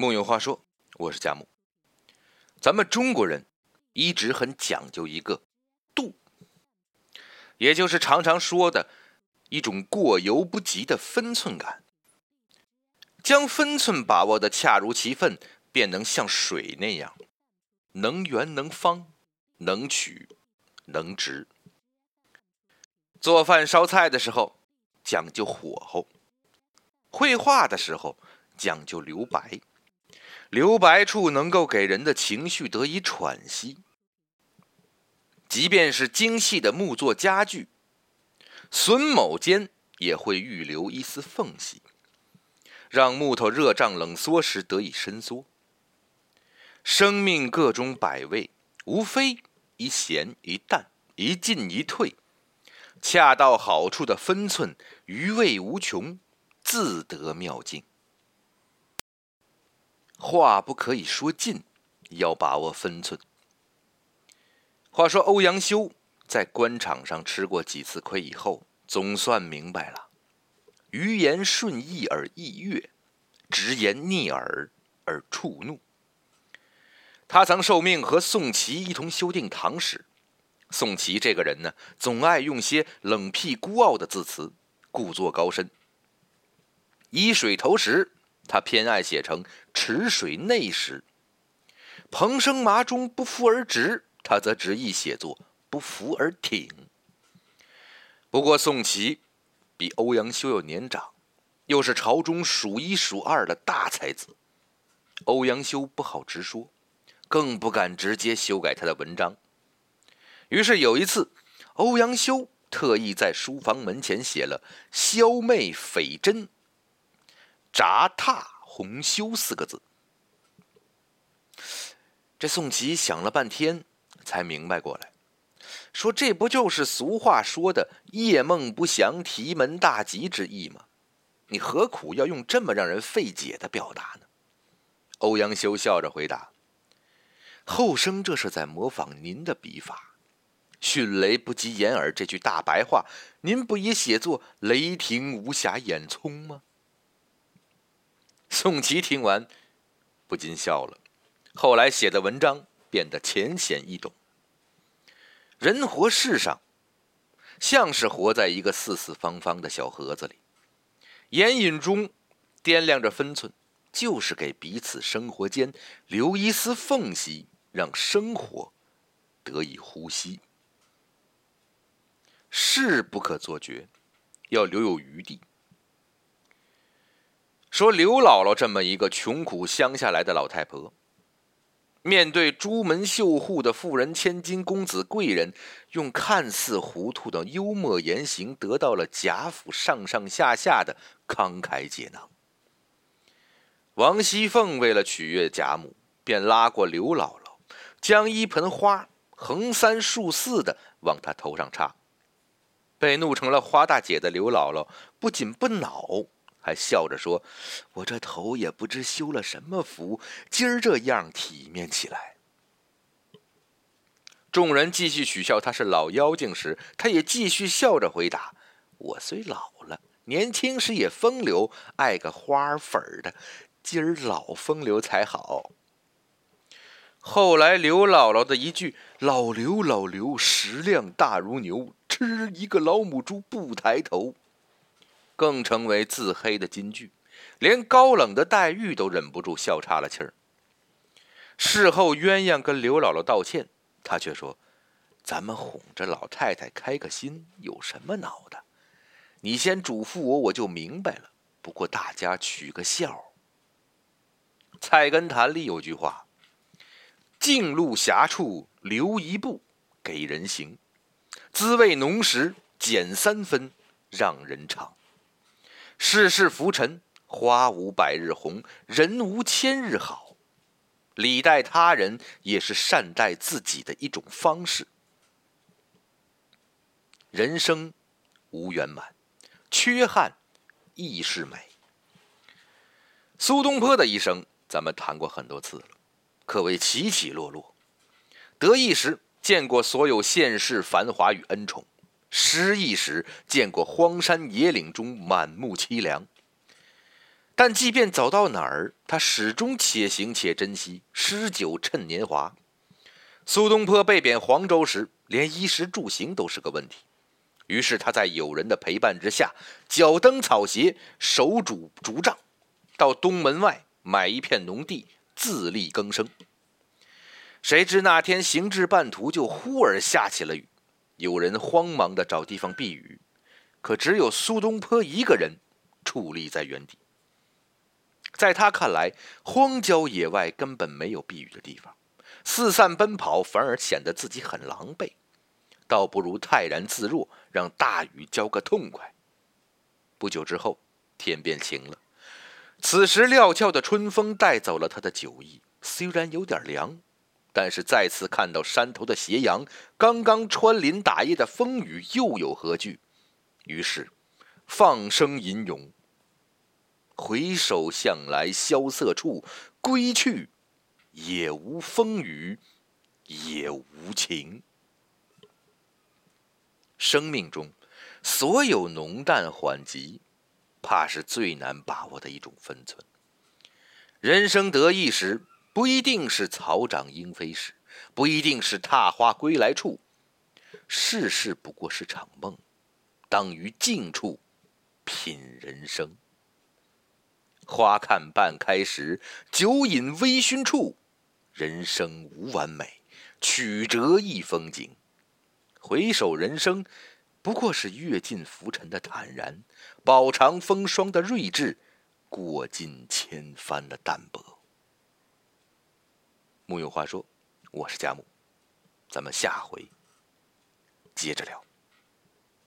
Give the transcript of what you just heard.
木有话说，我是佳木。咱们中国人一直很讲究一个度，也就是常常说的一种过犹不及的分寸感。将分寸把握的恰如其分，便能像水那样，能圆能方，能曲能直。做饭烧菜的时候讲究火候，绘画的时候讲究留白。留白处能够给人的情绪得以喘息，即便是精细的木作家具，榫卯间也会预留一丝缝隙，让木头热胀冷缩时得以伸缩。生命各种百味，无非一咸一淡，一进一退，恰到好处的分寸，余味无穷，自得妙境。话不可以说尽，要把握分寸。话说欧阳修在官场上吃过几次亏以后，总算明白了：余言顺意而意悦，直言逆耳而触怒。他曾受命和宋祁一同修订《唐史》，宋祁这个人呢，总爱用些冷僻孤傲的字词，故作高深，以水投石。他偏爱写成池水内时，蓬生麻中不服而直，他则执意写作不服而挺。不过宋祁比欧阳修要年长，又是朝中数一数二的大才子，欧阳修不好直说，更不敢直接修改他的文章。于是有一次，欧阳修特意在书房门前写了“萧媚匪真”。铡踏红修四个字，这宋琦想了半天，才明白过来，说：“这不就是俗话说的‘夜梦不祥，提门大吉’之意吗？你何苦要用这么让人费解的表达呢？”欧阳修笑着回答：“后生这是在模仿您的笔法，‘迅雷不及掩耳’这句大白话，您不也写作‘雷霆无暇掩聪’吗？”宋琦听完，不禁笑了。后来写的文章变得浅显易懂。人活世上，像是活在一个四四方方的小盒子里，眼影中掂量着分寸，就是给彼此生活间留一丝缝隙，让生活得以呼吸。事不可做绝，要留有余地。说刘姥姥这么一个穷苦乡下来的老太婆，面对朱门绣户的富人千金公子贵人，用看似糊涂的幽默言行，得到了贾府上上下下的慷慨解囊。王熙凤为了取悦贾母，便拉过刘姥姥，将一盆花横三竖四的往她头上插。被怒成了花大姐的刘姥姥不仅不恼。还笑着说：“我这头也不知修了什么福，今儿这样体面起来。”众人继续取笑他是老妖精时，他也继续笑着回答：“我虽老了，年轻时也风流，爱个花粉儿的，今儿老风流才好。”后来刘姥姥的一句“老刘老刘，食量大如牛，吃一个老母猪不抬头。”更成为自黑的金句，连高冷的黛玉都忍不住笑岔了气儿。事后鸳鸯跟刘姥姥道歉，她却说：“咱们哄着老太太开个心，有什么恼的？你先嘱咐我，我就明白了。不过大家取个笑。”《菜根谭》里有句话：“径路狭处留一步，给人行；滋味浓时减三分，让人尝。”世事浮沉，花无百日红，人无千日好。礼待他人也是善待自己的一种方式。人生无圆满，缺憾亦是美。苏东坡的一生，咱们谈过很多次了，可谓起起落落。得意时见过所有现世繁华与恩宠。失意时，见过荒山野岭中满目凄凉；但即便走到哪儿，他始终且行且珍惜，诗酒趁年华。苏东坡被贬黄州时，连衣食住行都是个问题，于是他在友人的陪伴之下，脚蹬草鞋，手拄竹杖，到东门外买一片农地，自力更生。谁知那天行至半途，就忽而下起了雨，有人慌忙的找地方避雨，可只有苏东坡一个人矗立在原地。在他看来，荒郊野外根本没有避雨的地方，四散奔跑反而显得自己很狼狈，倒不如泰然自若，让大雨浇个痛快。不久之后，天变晴了。此时料峭的春风带走了他的酒意，虽然有点凉，但是再次看到山头的斜阳，刚刚穿林打叶的风雨，又有何惧？于是，放声吟咏。回首向来萧瑟处，归去，也无风雨也无晴。生命中所有浓淡缓急，怕是最难把握的一种分寸。人生得意时，不一定是草长莺飞时，不一定是踏花归来处。世事不过是场梦，当于静处品人生。花看半开时，酒饮微醺处。人生无完美，曲折亦风景。回首人生，不过是阅尽浮尘的坦然，饱尝风霜的睿智，过尽千帆的淡泊。木有话说，我是佳木，咱们下回接着聊。